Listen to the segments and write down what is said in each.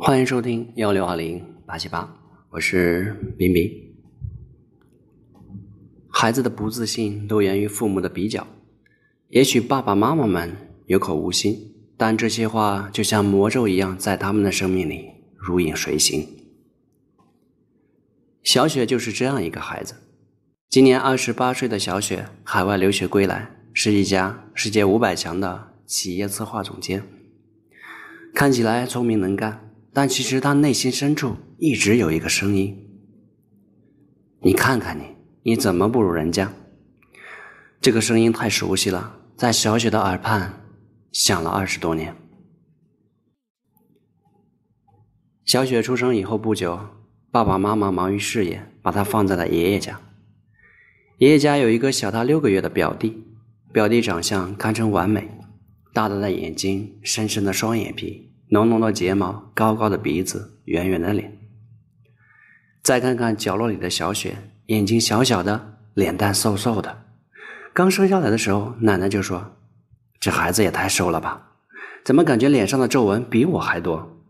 欢迎收听幺六二零八七八，我是冰冰。孩子的不自信都源于父母的比较，也许爸爸妈妈们有口无心，但这些话就像魔咒一样，在他们的生命里如影随形。小雪就是这样一个孩子，今年二十八岁的小雪，海外留学归来，是一家世界五百强的企业策划总监，看起来聪明能干。但其实他内心深处一直有一个声音：“你看看你，你怎么不如人家？”这个声音太熟悉了，在小雪的耳畔响了二十多年。小雪出生以后不久，爸爸妈妈忙于事业，把她放在了爷爷家。爷爷家有一个小他六个月的表弟，表弟长相堪称完美，大大的眼睛，深深的双眼皮。浓浓的睫毛，高高的鼻子，圆圆的脸。再看看角落里的小雪，眼睛小小的，脸蛋瘦瘦的。刚生下来的时候，奶奶就说：“这孩子也太瘦了吧？怎么感觉脸上的皱纹比我还多？”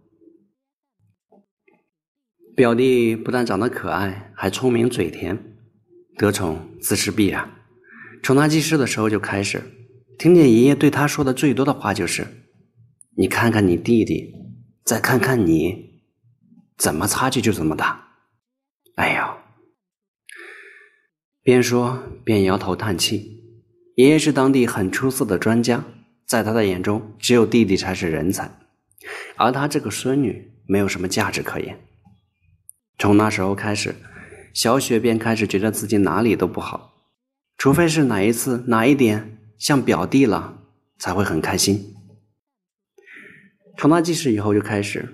表弟不但长得可爱，还聪明嘴甜，得宠自是必然。从他记事的时候就开始，听见爷爷对他说的最多的话就是。你看看你弟弟，再看看你，怎么差距就这么大？哎呦！边说边摇头叹气。爷爷是当地很出色的专家，在他的眼中，只有弟弟才是人才，而他这个孙女没有什么价值可言。从那时候开始，小雪便开始觉得自己哪里都不好，除非是哪一次哪一点像表弟了，才会很开心。从他记事以后就开始，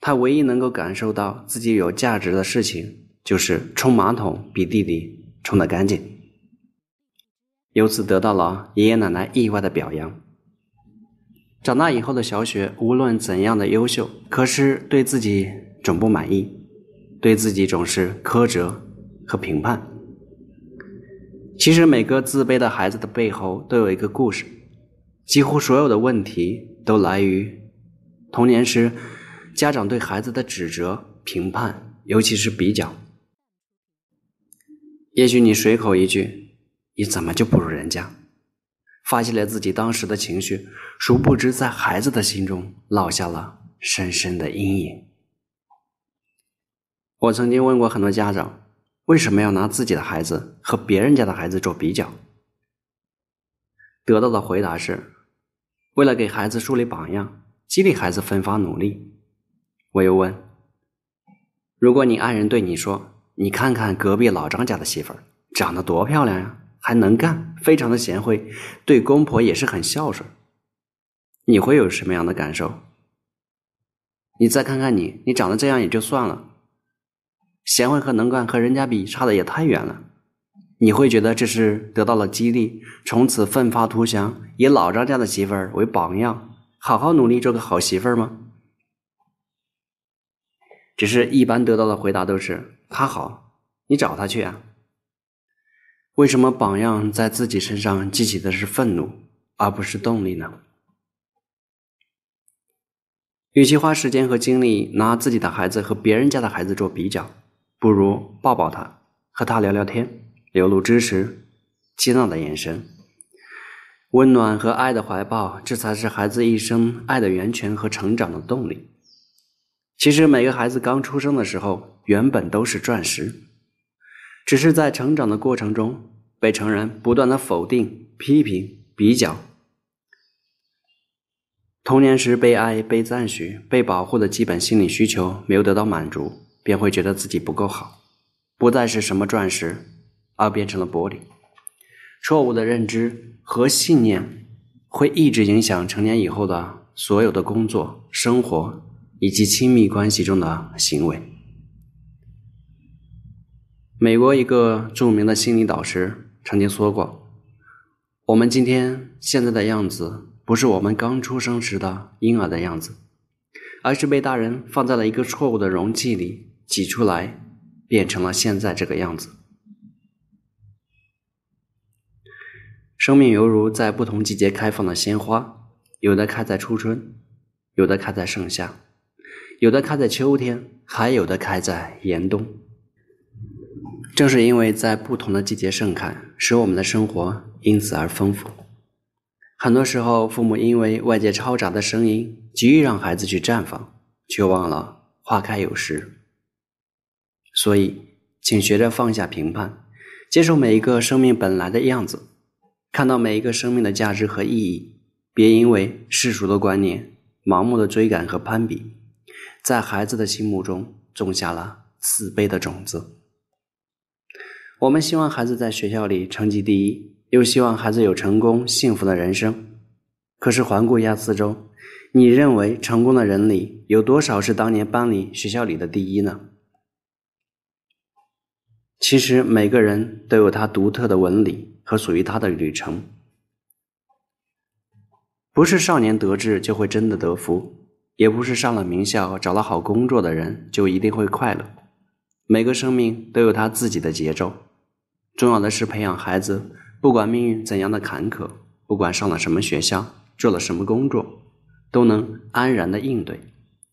他唯一能够感受到自己有价值的事情，就是冲马桶比弟弟冲得干净，由此得到了爷爷奶奶意外的表扬。长大以后的小雪，无论怎样的优秀，可是对自己总不满意，对自己总是苛责和评判。其实每个自卑的孩子的背后都有一个故事，几乎所有的问题都来于。童年时，家长对孩子的指责、评判，尤其是比较。也许你随口一句“你怎么就不如人家”，发泄了自己当时的情绪，殊不知在孩子的心中烙下了深深的阴影。我曾经问过很多家长，为什么要拿自己的孩子和别人家的孩子做比较？得到的回答是：为了给孩子树立榜样。激励孩子奋发努力。我又问：“如果你爱人对你说，你看看隔壁老张家的媳妇儿长得多漂亮呀，还能干，非常的贤惠，对公婆也是很孝顺，你会有什么样的感受？你再看看你，你长得这样也就算了，贤惠和能干和人家比差的也太远了，你会觉得这是得到了激励，从此奋发图强，以老张家的媳妇儿为榜样？”好好努力做个好媳妇儿吗？只是一般得到的回答都是他好，你找他去啊。为什么榜样在自己身上激起的是愤怒，而不是动力呢？与其花时间和精力拿自己的孩子和别人家的孩子做比较，不如抱抱他，和他聊聊天，流露支持、接纳的眼神。温暖和爱的怀抱，这才是孩子一生爱的源泉和成长的动力。其实，每个孩子刚出生的时候，原本都是钻石，只是在成长的过程中，被成人不断的否定、批评、比较。童年时被爱、被赞许、被保护的基本心理需求没有得到满足，便会觉得自己不够好，不再是什么钻石，而变成了玻璃。错误的认知和信念会一直影响成年以后的所有的工作、生活以及亲密关系中的行为。美国一个著名的心理导师曾经说过：“我们今天现在的样子，不是我们刚出生时的婴儿的样子，而是被大人放在了一个错误的容器里挤出来，变成了现在这个样子。”生命犹如在不同季节开放的鲜花，有的开在初春，有的开在盛夏，有的开在秋天，还有的开在严冬。正是因为在不同的季节盛开，使我们的生活因此而丰富。很多时候，父母因为外界嘈杂的声音，急于让孩子去绽放，却忘了花开有时。所以，请学着放下评判，接受每一个生命本来的样子，看到每一个生命的价值和意义。别因为世俗的观念，盲目的追赶和攀比，在孩子的心目中种下了自卑的种子。我们希望孩子在学校里成绩第一，又希望孩子有成功幸福的人生。可是环顾一下四周，你认为成功的人里有多少是当年班里、学校里的第一呢？其实每个人都有他独特的纹理和属于他的旅程。不是少年得志就会真的得福，也不是上了名校、找了好工作的人就一定会快乐。每个生命都有他自己的节奏。重要的是培养孩子，不管命运怎样的坎坷，不管上了什么学校，做了什么工作，都能安然的应对，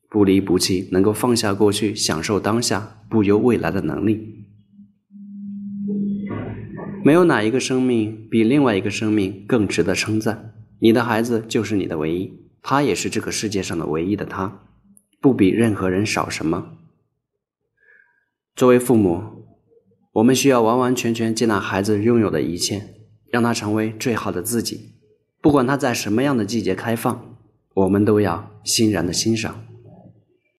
不离不弃，能够放下过去，享受当下，不忧未来的能力。没有哪一个生命比另外一个生命更值得称赞。你的孩子就是你的唯一，他也是这个世界上的唯一的他，不比任何人少什么。作为父母。我们需要完完全全接纳孩子拥有的一切，让他成为最好的自己。不管他在什么样的季节开放，我们都要欣然的欣赏。